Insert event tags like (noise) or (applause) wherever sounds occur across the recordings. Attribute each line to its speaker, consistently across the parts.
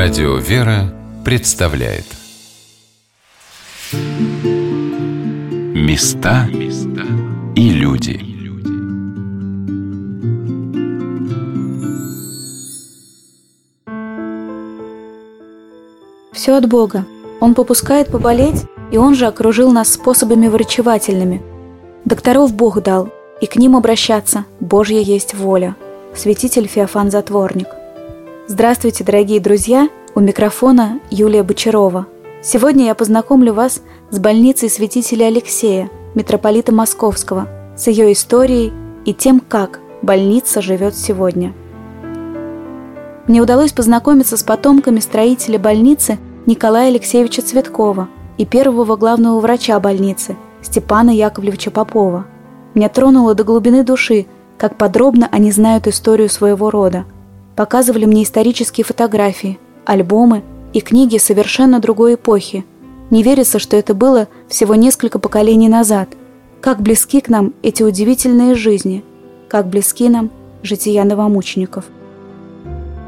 Speaker 1: Радио «Вера» представляет Места и люди
Speaker 2: Все от Бога. Он попускает поболеть, и Он же окружил нас способами врачевательными. Докторов Бог дал, и к ним обращаться Божья есть воля. Святитель Феофан Затворник. Здравствуйте, дорогие друзья! У микрофона Юлия Бочарова. Сегодня я познакомлю вас с больницей святителя Алексея, митрополита Московского, с ее историей и тем, как больница живет сегодня. Мне удалось познакомиться с потомками строителя больницы Николая Алексеевича Цветкова и первого главного врача больницы Степана Яковлевича Попова. Меня тронуло до глубины души, как подробно они знают историю своего рода – показывали мне исторические фотографии, альбомы и книги совершенно другой эпохи. Не верится, что это было всего несколько поколений назад. Как близки к нам эти удивительные жизни, как близки нам жития новомучеников.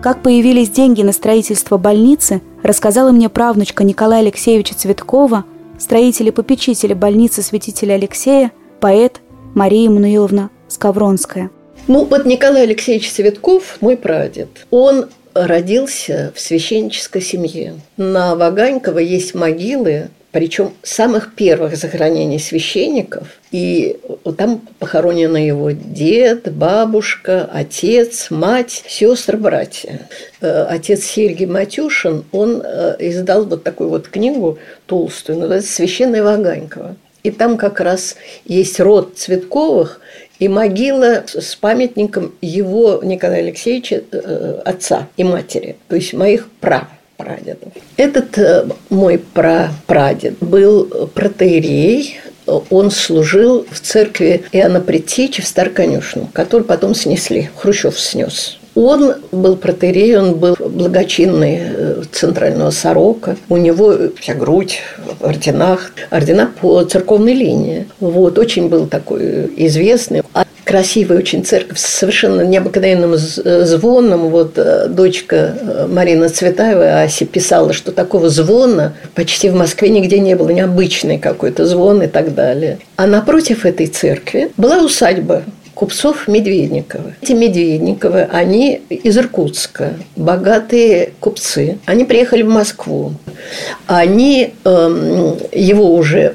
Speaker 2: Как появились деньги на строительство больницы, рассказала мне правнучка Николая Алексеевича Цветкова, строитель и попечитель больницы святителя Алексея, поэт Мария Мануиловна Скавронская.
Speaker 3: Ну, вот Николай Алексеевич Цветков, мой прадед, он родился в священнической семье. На Ваганьково есть могилы, причем самых первых захоронений священников. И там похоронены его дед, бабушка, отец, мать, сестры, братья. Э, отец Сергий Матюшин, он э, издал вот такую вот книгу толстую, называется «Священная Ваганьково». И там как раз есть род Цветковых, и могила с памятником его Николая Алексеевича, э, отца и матери, то есть моих прав прадедов. Этот э, мой прапрадед был протеерей, он служил в церкви Иоанна Предтечи в Старконюшном, которую потом снесли, Хрущев снес. Он был протерей, он был благочинный э, центрального сорока. У него вся грудь в орденах, ордена по церковной линии. Вот, очень был такой известный. А красивая очень церковь с совершенно необыкновенным звоном. Вот э, дочка э, Марина Цветаева, Ася, писала, что такого звона почти в Москве нигде не было, необычный какой-то звон и так далее. А напротив этой церкви была усадьба купцов Медведниковы. Эти Медведниковы, они из Иркутска, богатые купцы. Они приехали в Москву. Они э, его уже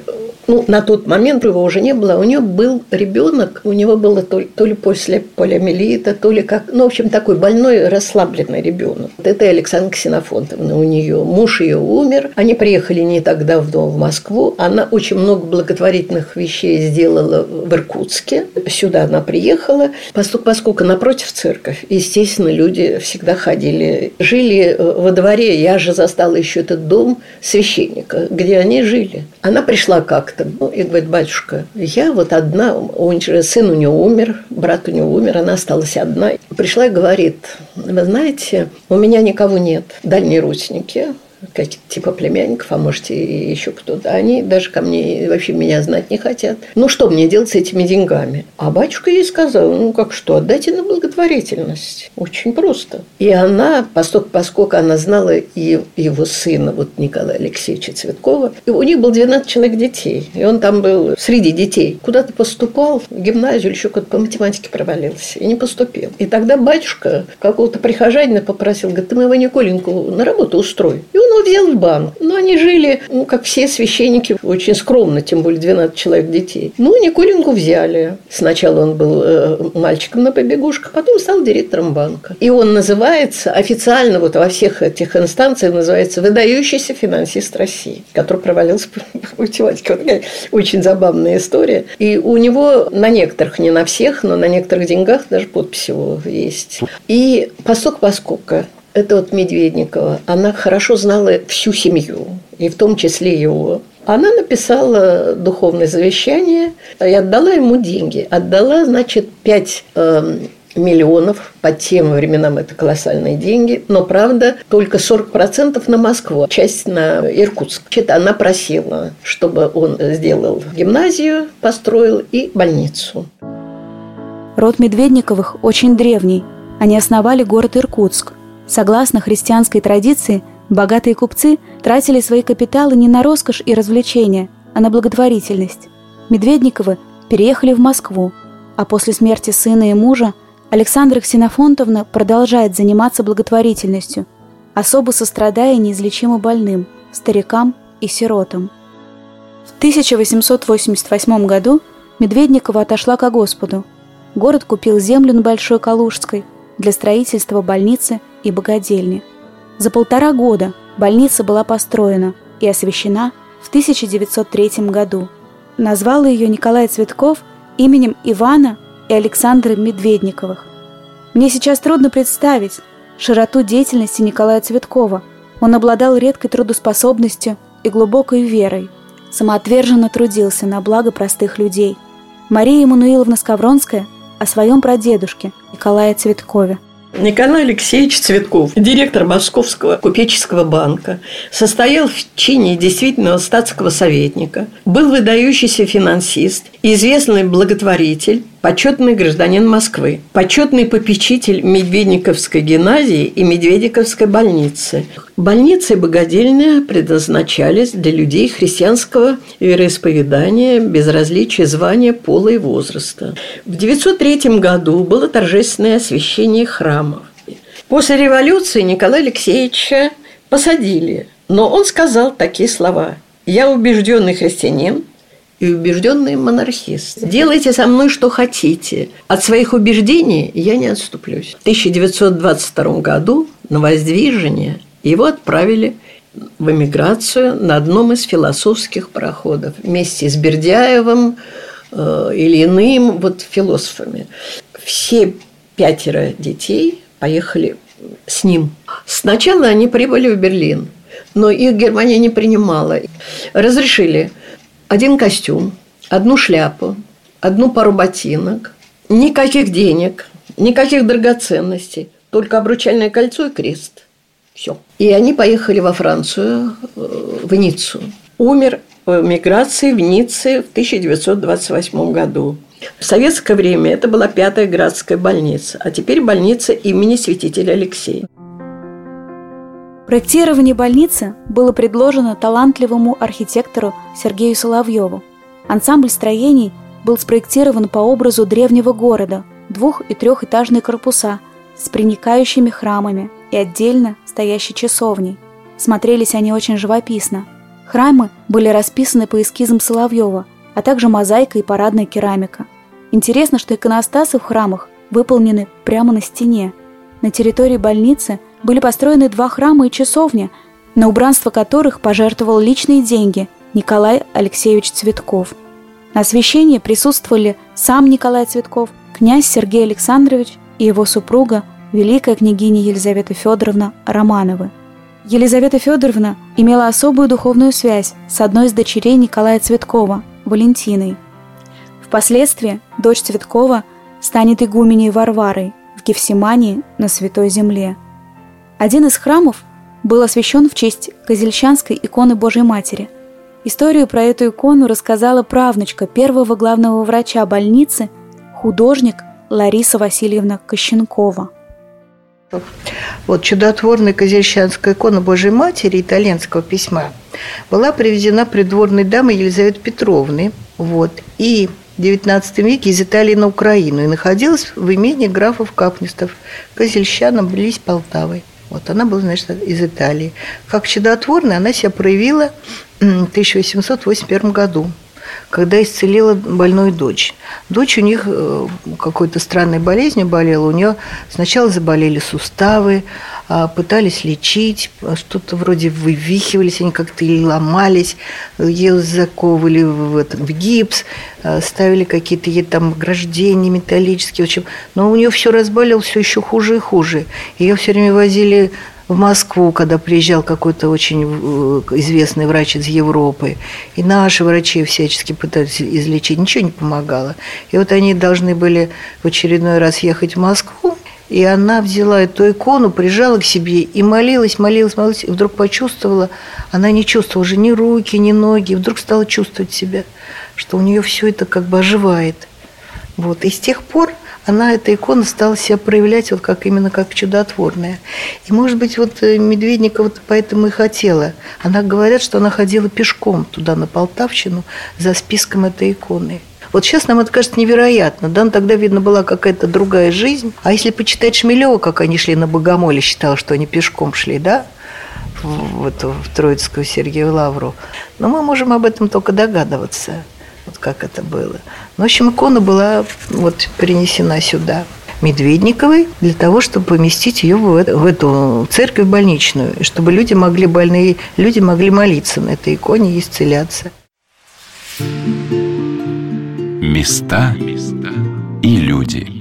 Speaker 3: ну, на тот момент его уже не было, у нее был ребенок, у него было то, то ли после полиомиелита, то ли как, ну, в общем, такой больной, расслабленный ребенок. Это Александра Ксенофонтовна у нее. Муж ее умер, они приехали не так давно в Москву, она очень много благотворительных вещей сделала в Иркутске. Сюда она приехала, поскольку, поскольку напротив церковь, естественно, люди всегда ходили, жили э, во дворе, я же застала еще этот дом священника, где они жили. Она пришла как-то как Ну, и говорит, батюшка, я вот одна, он, сын у нее умер, брат у нее умер, она осталась одна. Пришла и говорит, вы знаете, у меня никого нет, дальние родственники, какие-то типа племянников, а может и еще кто-то, они даже ко мне вообще меня знать не хотят. Ну, что мне делать с этими деньгами? А батюшка ей сказал, ну, как что, отдайте на благотворительность. Очень просто. И она, поскольку, поскольку она знала и его сына, вот Николая Алексеевича Цветкова, и у них было 12 человек детей, и он там был среди детей. Куда-то поступал, в гимназию или еще куда-то по математике провалился, и не поступил. И тогда батюшка какого-то прихожанина попросил, говорит, ты моего Николеньку на работу устрой. И он взял в банк. Но они жили, ну, как все священники, очень скромно, тем более 12 человек детей. Ну, Николеньку взяли. Сначала он был э, мальчиком на побегушках, потом стал директором банка. И он называется официально вот во всех этих инстанциях называется выдающийся финансист России, который провалился (laughs) по математике. Вот такая очень забавная история. И у него на некоторых, не на всех, но на некоторых деньгах даже подпись его есть. И поскольку это вот Медведникова, она хорошо знала всю семью, и в том числе его. Она написала духовное завещание и отдала ему деньги. Отдала, значит, 5 э, эм, миллионов, по тем временам это колоссальные деньги, но, правда, только 40% на Москву, часть на Иркутск. Значит, она просила, чтобы он сделал гимназию, построил и больницу.
Speaker 2: Род Медведниковых очень древний. Они основали город Иркутск – Согласно христианской традиции, богатые купцы тратили свои капиталы не на роскошь и развлечения, а на благотворительность. Медведниковы переехали в Москву, а после смерти сына и мужа Александра Ксенофонтовна продолжает заниматься благотворительностью, особо сострадая неизлечимо больным, старикам и сиротам. В 1888 году Медведникова отошла ко Господу. Город купил землю на Большой Калужской для строительства больницы и богадельни. За полтора года больница была построена и освящена в 1903 году. Назвал ее Николай Цветков именем Ивана и Александры Медведниковых. Мне сейчас трудно представить широту деятельности Николая Цветкова. Он обладал редкой трудоспособностью и глубокой верой. Самоотверженно трудился на благо простых людей. Мария Емануиловна Скавронская о своем прадедушке Николае Цветкове –
Speaker 3: Николай Алексеевич Цветков, директор Московского купеческого банка, состоял в чине действительного статского советника, был выдающийся финансист, известный благотворитель, почетный гражданин Москвы, почетный попечитель Медведниковской гимназии и Медведиковской больницы. Больницы и богадельня предназначались для людей христианского вероисповедания, без различия звания, пола и возраста. В 903 году было торжественное освящение храмов. После революции Николая Алексеевича посадили, но он сказал такие слова «Я убежденный христианин, и убежденный монархист. Делайте со мной что хотите. От своих убеждений я не отступлюсь. В 1922 году на воздвижение его отправили в эмиграцию на одном из философских пароходов вместе с Бердяевым э, или иным вот философами. Все пятеро детей поехали с ним. Сначала они прибыли в Берлин, но их Германия не принимала. Разрешили один костюм, одну шляпу, одну пару ботинок, никаких денег, никаких драгоценностей, только обручальное кольцо и крест. Все. И они поехали во Францию, э, в Ниццу. Умер в миграции в Ницце в 1928 году. В советское время это была пятая градская больница, а теперь больница имени святителя Алексея.
Speaker 2: Проектирование больницы было предложено талантливому архитектору Сергею Соловьеву. Ансамбль строений был спроектирован по образу древнего города, двух- и трехэтажные корпуса с проникающими храмами и отдельно стоящей часовней. Смотрелись они очень живописно. Храмы были расписаны по эскизам Соловьева, а также мозаика и парадная керамика. Интересно, что иконостасы в храмах выполнены прямо на стене. На территории больницы – были построены два храма и часовня, на убранство которых пожертвовал личные деньги Николай Алексеевич Цветков. На освящении присутствовали сам Николай Цветков, князь Сергей Александрович и его супруга, великая княгиня Елизавета Федоровна Романовы. Елизавета Федоровна имела особую духовную связь с одной из дочерей Николая Цветкова, Валентиной. Впоследствии дочь Цветкова станет игуменей Варварой в Гефсимании на Святой Земле – один из храмов был освящен в честь Козельчанской иконы Божьей Матери. Историю про эту икону рассказала правнучка первого главного врача больницы, художник Лариса Васильевна Кощенкова.
Speaker 4: Вот чудотворная козельщанская икона Божьей Матери итальянского письма была привезена придворной дамой Елизаветы Петровны. Вот, и в XIX веке из Италии на Украину и находилась в имении графов Капнистов, Козельщанам, близ Полтавой. Вот она была, значит, из Италии. Как чудотворная она себя проявила в 1881 году когда исцелила больную дочь. Дочь у них э, какой-то странной болезнью болела. У нее сначала заболели суставы, а, пытались лечить, что-то вроде вывихивались, они как-то или ломались, ее заковывали в, этот, в гипс, а, ставили какие-то ей там ограждения металлические. В общем, но у нее все разболело, все еще хуже и хуже. Ее все время возили в Москву, когда приезжал какой-то очень э, известный врач из Европы. И наши врачи всячески пытались излечить, ничего не помогало. И вот они должны были в очередной раз ехать в Москву, и она взяла эту икону, прижала к себе и молилась, молилась, молилась, и вдруг почувствовала, она не чувствовала уже ни руки, ни ноги, и вдруг стала чувствовать себя, что у нее все это как бы оживает. Вот. И с тех пор она, эта икона, стала себя проявлять вот как именно как чудотворная. И, может быть, вот э, Медведникова поэтому и хотела. Она говорят, что она ходила пешком туда, на Полтавщину, за списком этой иконы. Вот сейчас нам это кажется невероятно. Да, но тогда, видно, была какая-то другая жизнь. А если почитать Шмелева, как они шли на Богомоле, считал, что они пешком шли, да, в, эту, в Троицкую Сергею Лавру. Но мы можем об этом только догадываться, вот как это было. Ну, в общем, икона была вот принесена сюда. Медведниковой для того, чтобы поместить ее в, эту церковь больничную, чтобы люди могли больные люди могли молиться на этой иконе и исцеляться.
Speaker 1: Места и люди.